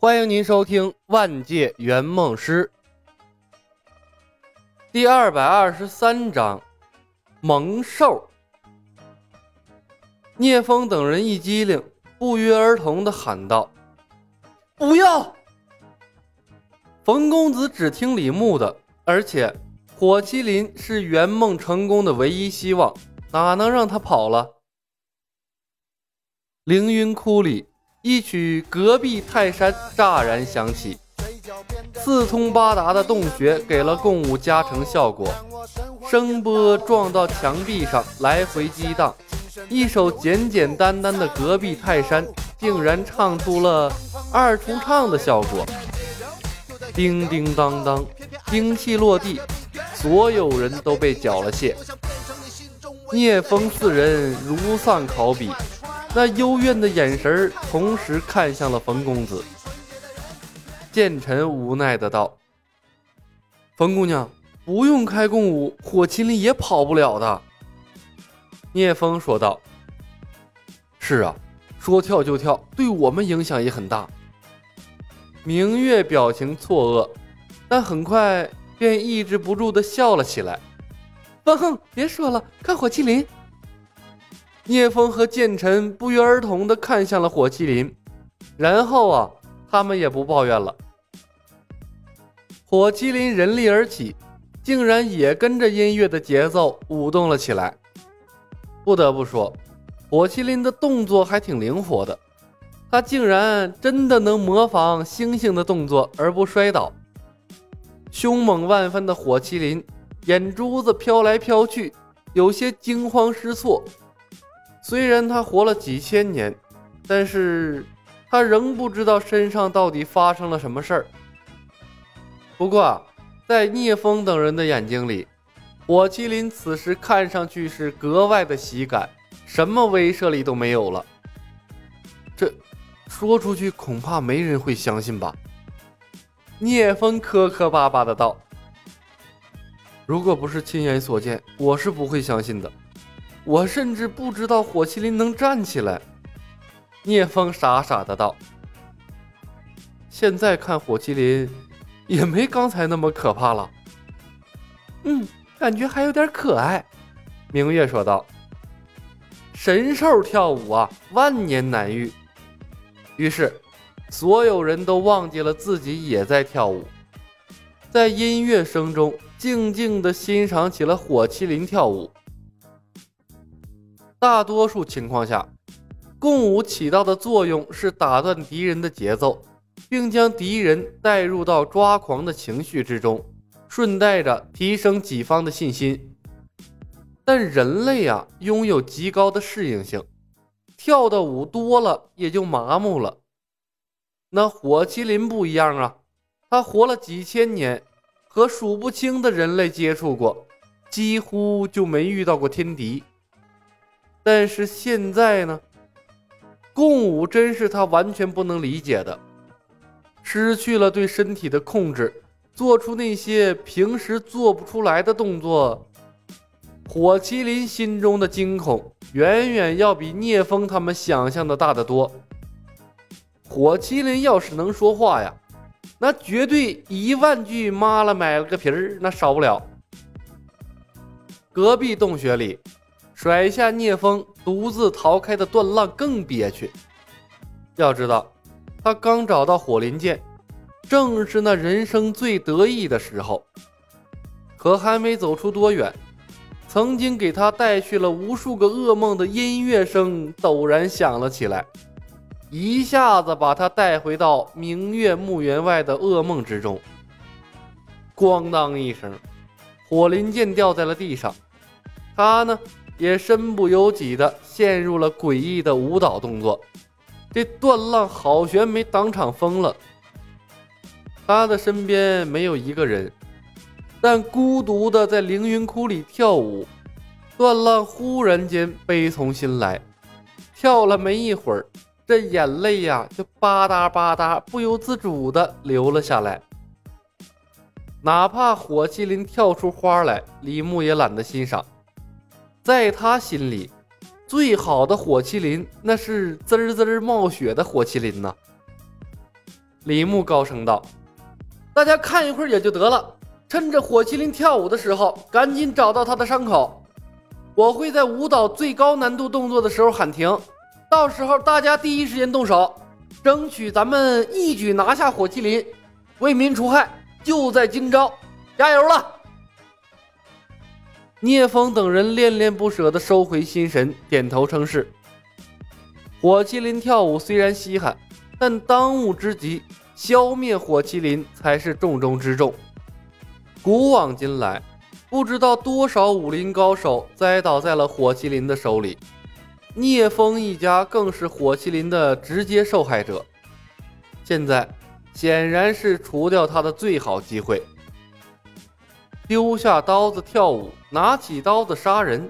欢迎您收听《万界圆梦师》第二百二十三章《萌兽》。聂风等人一激灵，不约而同的喊道：“不要！”冯公子只听李牧的，而且火麒麟是圆梦成功的唯一希望，哪能让他跑了？凌云窟里。一曲隔壁泰山乍然响起，四通八达的洞穴给了共舞加成效果，声波撞到墙壁上来回激荡，一首简简单单的隔壁泰山竟然唱出了二重唱的效果，叮叮当当，兵器落地，所有人都被缴了械，聂风四人如丧考妣。那幽怨的眼神同时看向了冯公子。剑臣无奈的道：“冯姑娘，不用开共舞，火麒麟也跑不了的。”聂风说道：“是啊，说跳就跳，对我们影响也很大。”明月表情错愕，但很快便抑制不住的笑了起来：“风，别说了，看火麒麟。”聂风和剑臣不约而同地看向了火麒麟，然后啊，他们也不抱怨了。火麒麟人力而起，竟然也跟着音乐的节奏舞动了起来。不得不说，火麒麟的动作还挺灵活的，他竟然真的能模仿猩猩的动作而不摔倒。凶猛万分的火麒麟，眼珠子飘来飘去，有些惊慌失措。虽然他活了几千年，但是他仍不知道身上到底发生了什么事儿。不过，在聂风等人的眼睛里，火麒麟此时看上去是格外的喜感，什么威慑力都没有了。这说出去恐怕没人会相信吧？聂风磕磕巴巴的道：“如果不是亲眼所见，我是不会相信的。”我甚至不知道火麒麟能站起来。聂风傻傻的道：“现在看火麒麟，也没刚才那么可怕了。”嗯，感觉还有点可爱。明月说道：“神兽跳舞啊，万年难遇。”于是，所有人都忘记了自己也在跳舞，在音乐声中静静的欣赏起了火麒麟跳舞。大多数情况下，共舞起到的作用是打断敌人的节奏，并将敌人带入到抓狂的情绪之中，顺带着提升己方的信心。但人类啊，拥有极高的适应性，跳的舞多了也就麻木了。那火麒麟不一样啊，他活了几千年，和数不清的人类接触过，几乎就没遇到过天敌。但是现在呢，共舞真是他完全不能理解的，失去了对身体的控制，做出那些平时做不出来的动作。火麒麟心中的惊恐远远要比聂风他们想象的大得多。火麒麟要是能说话呀，那绝对一万句妈了买了个皮儿，那少不了。隔壁洞穴里。甩下聂风，独自逃开的段浪更憋屈。要知道，他刚找到火麟剑，正是那人生最得意的时候。可还没走出多远，曾经给他带去了无数个噩梦的音乐声陡然响了起来，一下子把他带回到明月墓园外的噩梦之中。咣当一声，火麟剑掉在了地上。他呢？也身不由己的陷入了诡异的舞蹈动作，这段浪好悬没当场疯了。他的身边没有一个人，但孤独的在凌云窟里跳舞。段浪忽然间悲从心来，跳了没一会儿，这眼泪呀就吧嗒吧嗒不由自主的流了下来。哪怕火麒麟跳出花来，李牧也懒得欣赏。在他心里，最好的火麒麟那是滋滋冒血的火麒麟呐。李牧高声道：“大家看一会儿也就得了，趁着火麒麟跳舞的时候，赶紧找到他的伤口。我会在舞蹈最高难度动作的时候喊停，到时候大家第一时间动手，争取咱们一举拿下火麒麟，为民除害，就在今朝！加油了！”聂风等人恋恋不舍地收回心神，点头称是。火麒麟跳舞虽然稀罕，但当务之急，消灭火麒麟才是重中之重。古往今来，不知道多少武林高手栽倒在了火麒麟的手里，聂风一家更是火麒麟的直接受害者。现在显然是除掉他的最好机会。丢下刀子跳舞，拿起刀子杀人，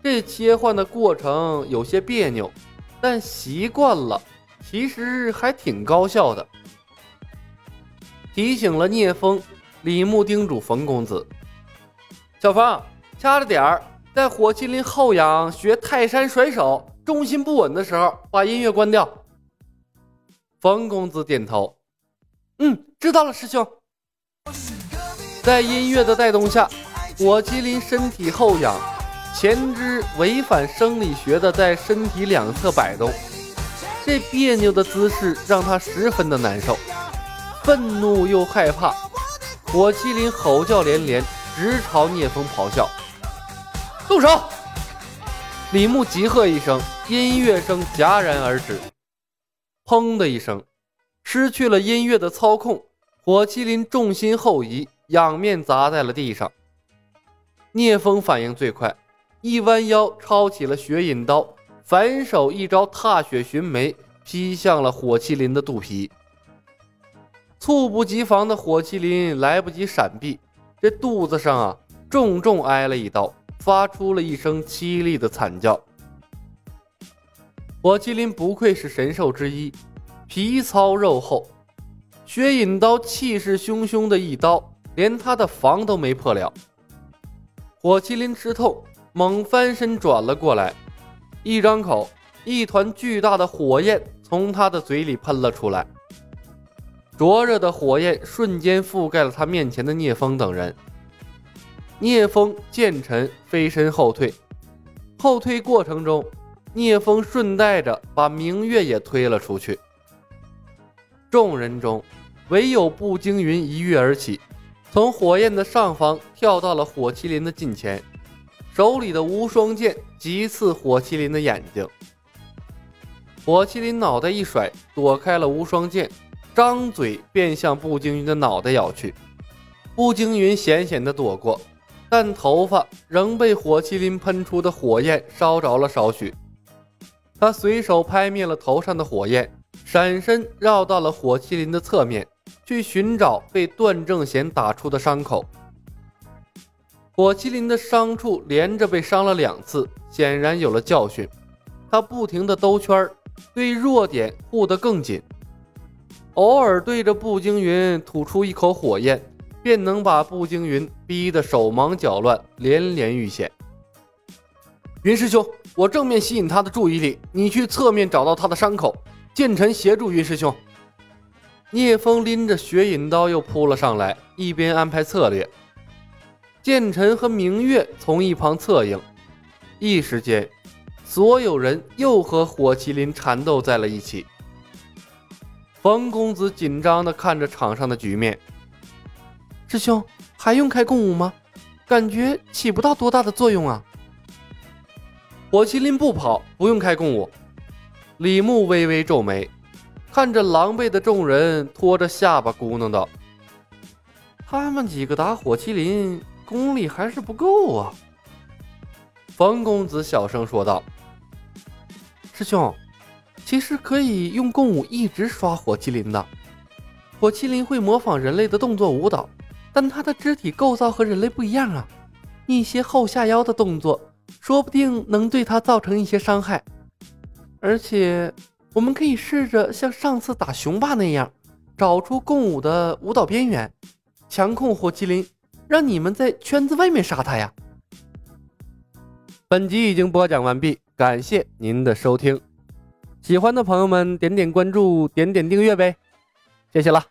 这切换的过程有些别扭，但习惯了，其实还挺高效的。提醒了聂风，李牧叮嘱冯公子：“小冯，掐着点儿，在火麒麟后仰学泰山甩手，重心不稳的时候，把音乐关掉。”冯公子点头：“嗯，知道了，师兄。”在音乐的带动下，火麒麟身体后仰，前肢违反生理学的在身体两侧摆动，这别扭的姿势让他十分的难受，愤怒又害怕。火麒麟吼叫连连，直朝聂风咆哮：“动手！”李牧急喝一声，音乐声戛然而止。砰的一声，失去了音乐的操控，火麒麟重心后移。仰面砸在了地上。聂风反应最快，一弯腰抄起了雪饮刀，反手一招踏雪寻梅，劈向了火麒麟的肚皮。猝不及防的火麒麟来不及闪避，这肚子上啊重重挨了一刀，发出了一声凄厉的惨叫。火麒麟不愧是神兽之一，皮糙肉厚，雪饮刀气势汹汹的一刀。连他的防都没破了，火麒麟吃痛，猛翻身转了过来，一张口，一团巨大的火焰从他的嘴里喷了出来，灼热的火焰瞬间覆盖了他面前的聂风等人。聂风见尘飞身后退，后退过程中，聂风顺带着把明月也推了出去。众人中，唯有步惊云一跃而起。从火焰的上方跳到了火麒麟的近前，手里的无双剑急刺火麒麟的眼睛。火麒麟脑袋一甩，躲开了无双剑，张嘴便向步惊云的脑袋咬去。步惊云险险的躲过，但头发仍被火麒麟喷出的火焰烧着了少许。他随手拍灭了头上的火焰，闪身绕到了火麒麟的侧面。去寻找被段正贤打出的伤口。火麒麟的伤处连着被伤了两次，显然有了教训。他不停地兜圈儿对弱点护得更紧，偶尔对着步惊云吐出一口火焰，便能把步惊云逼得手忙脚乱，连连遇险。云师兄，我正面吸引他的注意力，你去侧面找到他的伤口。剑臣协助云师兄。聂风拎着雪饮刀又扑了上来，一边安排策略。剑尘和明月从一旁侧应，一时间，所有人又和火麒麟缠斗在了一起。冯公子紧张地看着场上的局面，师兄还用开共舞吗？感觉起不到多大的作用啊。火麒麟不跑，不用开共舞。李牧微微皱眉。看着狼狈的众人，拖着下巴咕哝道：“他们几个打火麒麟功力还是不够啊。”冯公子小声说道：“师兄，其实可以用共舞一直刷火麒麟的。火麒麟会模仿人类的动作舞蹈，但它的肢体构造和人类不一样啊，一些后下腰的动作，说不定能对它造成一些伤害，而且……”我们可以试着像上次打雄霸那样，找出共舞的舞蹈边缘，强控火麒麟，让你们在圈子外面杀他呀！本集已经播讲完毕，感谢您的收听，喜欢的朋友们点点关注，点点订阅呗。谢谢了。